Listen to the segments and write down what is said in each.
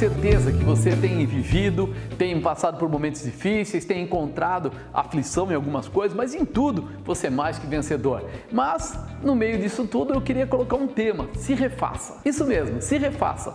Certeza que você tem vivido, tem passado por momentos difíceis, tem encontrado aflição em algumas coisas, mas em tudo você é mais que vencedor. Mas no meio disso tudo eu queria colocar um tema: se refaça. Isso mesmo, se refaça.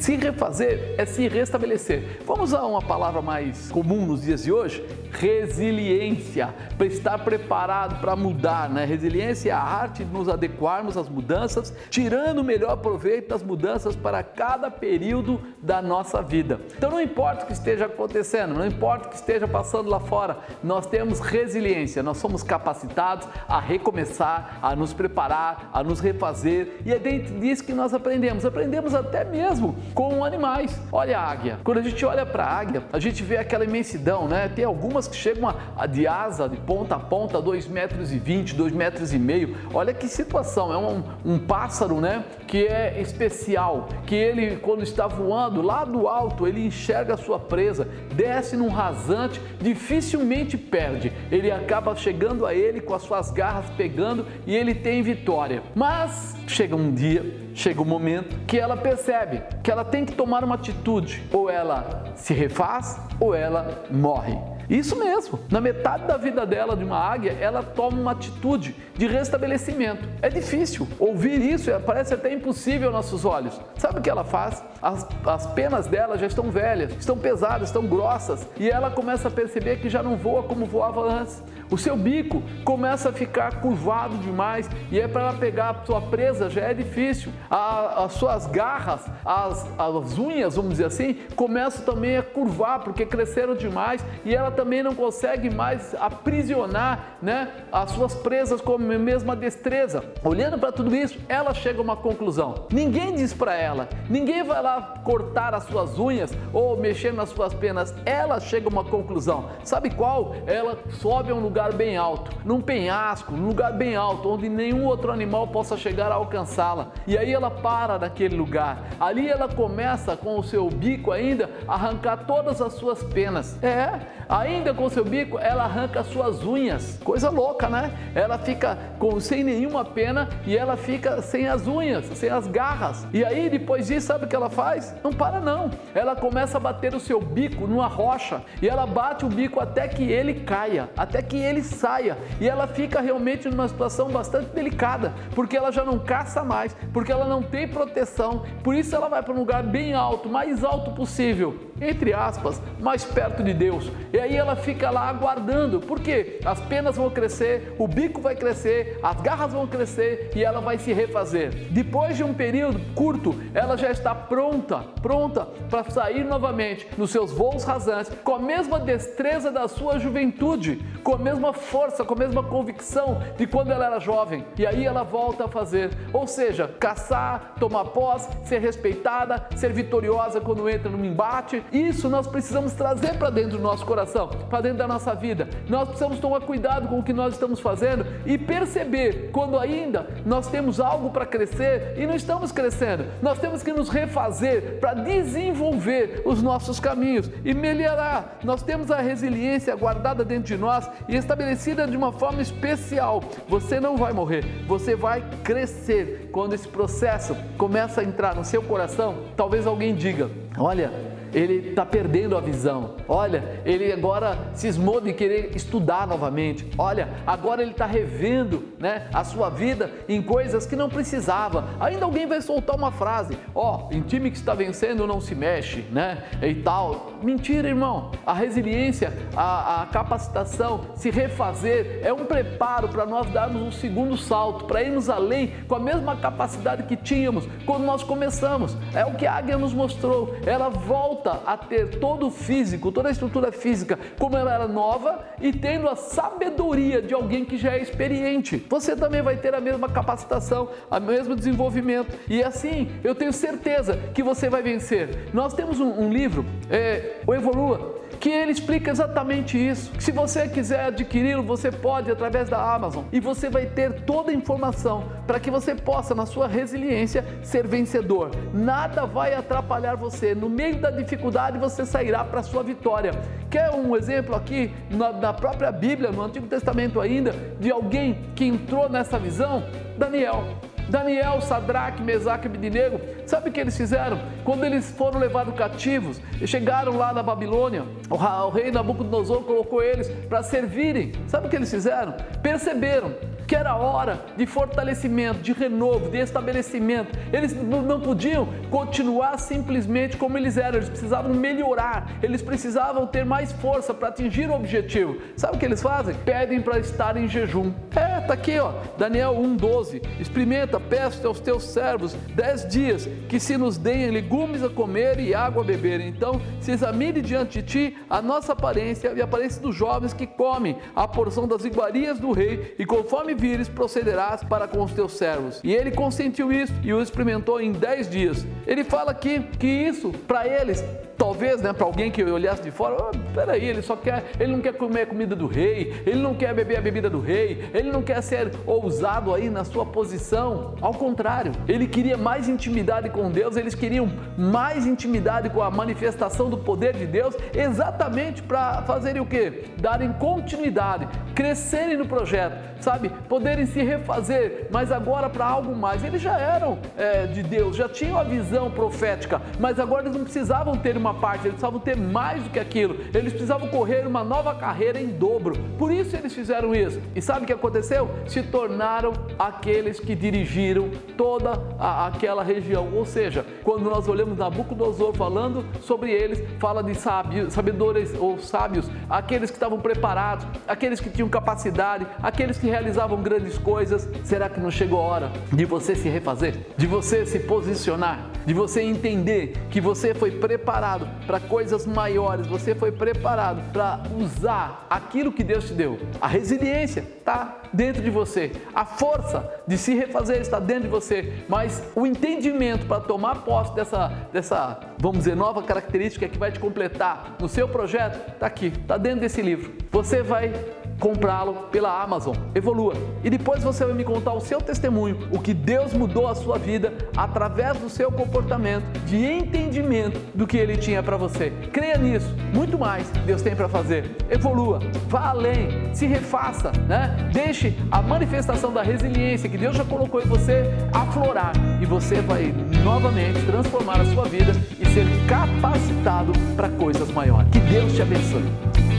Se refazer é se restabelecer. Vamos a uma palavra mais comum nos dias de hoje? Resiliência. Para estar preparado para mudar, né? Resiliência é a arte de nos adequarmos às mudanças, tirando o melhor proveito das mudanças para cada período da nossa vida. Então não importa o que esteja acontecendo, não importa o que esteja passando lá fora, nós temos resiliência, nós somos capacitados a recomeçar, a nos preparar, a nos refazer e é dentro disso que nós aprendemos. Aprendemos até mesmo com animais. Olha a águia. Quando a gente olha para a águia, a gente vê aquela imensidão, né? Tem algumas que chegam a, de asa, de ponta a ponta, 2 metros e 20, 2 metros e meio. Olha que situação, é um, um pássaro, né? Que é especial, que ele, quando está voando lá do alto, ele enxerga a sua presa, desce num rasante, dificilmente perde. Ele acaba chegando a ele com as suas garras pegando e ele tem vitória. Mas chega um dia chega um momento que ela percebe que ela tem que tomar uma atitude, ou ela se refaz ou ela morre. Isso mesmo, na metade da vida dela de uma águia, ela toma uma atitude de restabelecimento. É difícil ouvir isso, parece até impossível aos nossos olhos. Sabe o que ela faz? As, as penas dela já estão velhas, estão pesadas, estão grossas, e ela começa a perceber que já não voa como voava antes. O seu bico começa a ficar curvado demais e é para ela pegar a sua presa já é difícil. A, as suas garras, as, as unhas, vamos dizer assim, começam também a curvar porque cresceram demais e ela também não consegue mais aprisionar né, as suas presas com a mesma destreza. Olhando para tudo isso, ela chega a uma conclusão. Ninguém diz para ela, ninguém vai lá cortar as suas unhas ou mexer nas suas penas. Ela chega a uma conclusão. Sabe qual? Ela sobe a um lugar bem alto, num penhasco, num lugar bem alto, onde nenhum outro animal possa chegar a alcançá-la. E aí ela para naquele lugar. Ali ela começa com o seu bico ainda a arrancar todas as suas penas. É, ainda com seu bico ela arranca as suas unhas. Coisa louca, né? Ela fica com sem nenhuma pena e ela fica sem as unhas, sem as garras. E aí depois disso, sabe o que ela faz? Não para não. Ela começa a bater o seu bico numa rocha e ela bate o bico até que ele caia, até que ele saia. E ela fica realmente numa situação bastante delicada, porque ela já não caça mais, porque ela não tem proteção, por isso ela vai para um lugar bem alto, mais alto possível, entre aspas, mais perto de Deus. E aí ela fica lá aguardando, porque as penas vão crescer, o bico vai crescer, as garras vão crescer e ela vai se refazer. Depois de um período curto, ela já está pronta, pronta para sair novamente nos seus voos rasantes, com a mesma destreza da sua juventude, com a mesma força, com a mesma convicção de quando ela era jovem. E aí ela volta a fazer, ou seja, caçar, tomar posse, ser respeitada, ser vitoriosa quando entra num embate. Isso nós precisamos trazer para dentro do nosso coração, para dentro da nossa vida. Nós precisamos tomar cuidado com o que nós estamos fazendo e perceber quando ainda nós temos algo para crescer e não estamos crescendo. Nós temos que nos refazer para desenvolver os nossos caminhos e melhorar. Nós temos a resiliência guardada dentro de nós e estabelecida de uma forma especial. Você não vai morrer, você vai crescer. Quando esse processo começa a entrar no seu coração, talvez alguém diga: Olha, ele está perdendo a visão. Olha, ele agora cismou de querer estudar novamente. Olha, agora ele está revendo né, a sua vida em coisas que não precisava. Ainda alguém vai soltar uma frase: Ó, oh, em time que está vencendo não se mexe, né? E tal. Mentira, irmão. A resiliência, a, a capacitação, se refazer é um preparo para nós darmos um segundo salto, para irmos além com a mesma capacidade que tínhamos quando nós começamos. É o que a águia nos mostrou. Ela volta volta a ter todo o físico, toda a estrutura física como ela era nova e tendo a sabedoria de alguém que já é experiente. Você também vai ter a mesma capacitação, o mesmo desenvolvimento e assim eu tenho certeza que você vai vencer. Nós temos um, um livro, é, o Evolua que ele explica exatamente isso. Se você quiser adquiri-lo, você pode através da Amazon e você vai ter toda a informação para que você possa, na sua resiliência, ser vencedor. Nada vai atrapalhar você. No meio da dificuldade, você sairá para a sua vitória. Quer um exemplo aqui na, na própria Bíblia, no Antigo Testamento ainda, de alguém que entrou nessa visão? Daniel. Daniel, Sadraque, Mesaque e Abidinego, sabe o que eles fizeram? Quando eles foram levados cativos e chegaram lá na Babilônia, o rei Nabucodonosor colocou eles para servirem. Sabe o que eles fizeram? Perceberam que era hora de fortalecimento, de renovo, de estabelecimento. Eles não podiam continuar simplesmente como eles eram, eles precisavam melhorar, eles precisavam ter mais força para atingir o objetivo. Sabe o que eles fazem? Pedem para estar em jejum. É, tá aqui, ó, Daniel 1:12. Experimenta, peço aos teus servos dez dias que se nos deem legumes a comer e água a beber. Então, se examine diante de ti a nossa aparência e a aparência dos jovens que comem a porção das iguarias do rei e conforme vires, procederás para com os teus servos. E ele consentiu isso e o experimentou em dez dias. Ele fala aqui que isso, para eles, Talvez, né, para alguém que olhasse de fora, oh, peraí, ele só quer, ele não quer comer a comida do rei, ele não quer beber a bebida do rei, ele não quer ser ousado aí na sua posição. Ao contrário, ele queria mais intimidade com Deus, eles queriam mais intimidade com a manifestação do poder de Deus, exatamente para fazerem o quê? Darem continuidade, crescerem no projeto, sabe? Poderem se refazer, mas agora para algo mais. Eles já eram é, de Deus, já tinham a visão profética, mas agora eles não precisavam ter uma parte, eles precisavam ter mais do que aquilo, eles precisavam correr uma nova carreira em dobro. Por isso eles fizeram isso. E sabe o que aconteceu? Se tornaram aqueles que dirigiram toda a, aquela região. Ou seja, quando nós olhamos Nabucodonosor falando sobre eles, fala de sábios, sabedores ou sábios, aqueles que estavam preparados, aqueles que tinham capacidade, aqueles que realizavam grandes coisas. Será que não chegou a hora de você se refazer? De você se posicionar? De você entender que você foi preparado preparado para coisas maiores, você foi preparado para usar aquilo que Deus te deu. A resiliência está dentro de você, a força de se refazer está dentro de você, mas o entendimento para tomar posse dessa, dessa, vamos dizer, nova característica que vai te completar no seu projeto está aqui, está dentro desse livro. Você vai comprá-lo pela Amazon. Evolua. E depois você vai me contar o seu testemunho, o que Deus mudou a sua vida através do seu comportamento, de entendimento do que ele tinha para você. Creia nisso. Muito mais Deus tem para fazer. Evolua, vá além, se refaça, né? Deixe a manifestação da resiliência que Deus já colocou em você aflorar e você vai novamente transformar a sua vida e ser capacitado para coisas maiores. Que Deus te abençoe.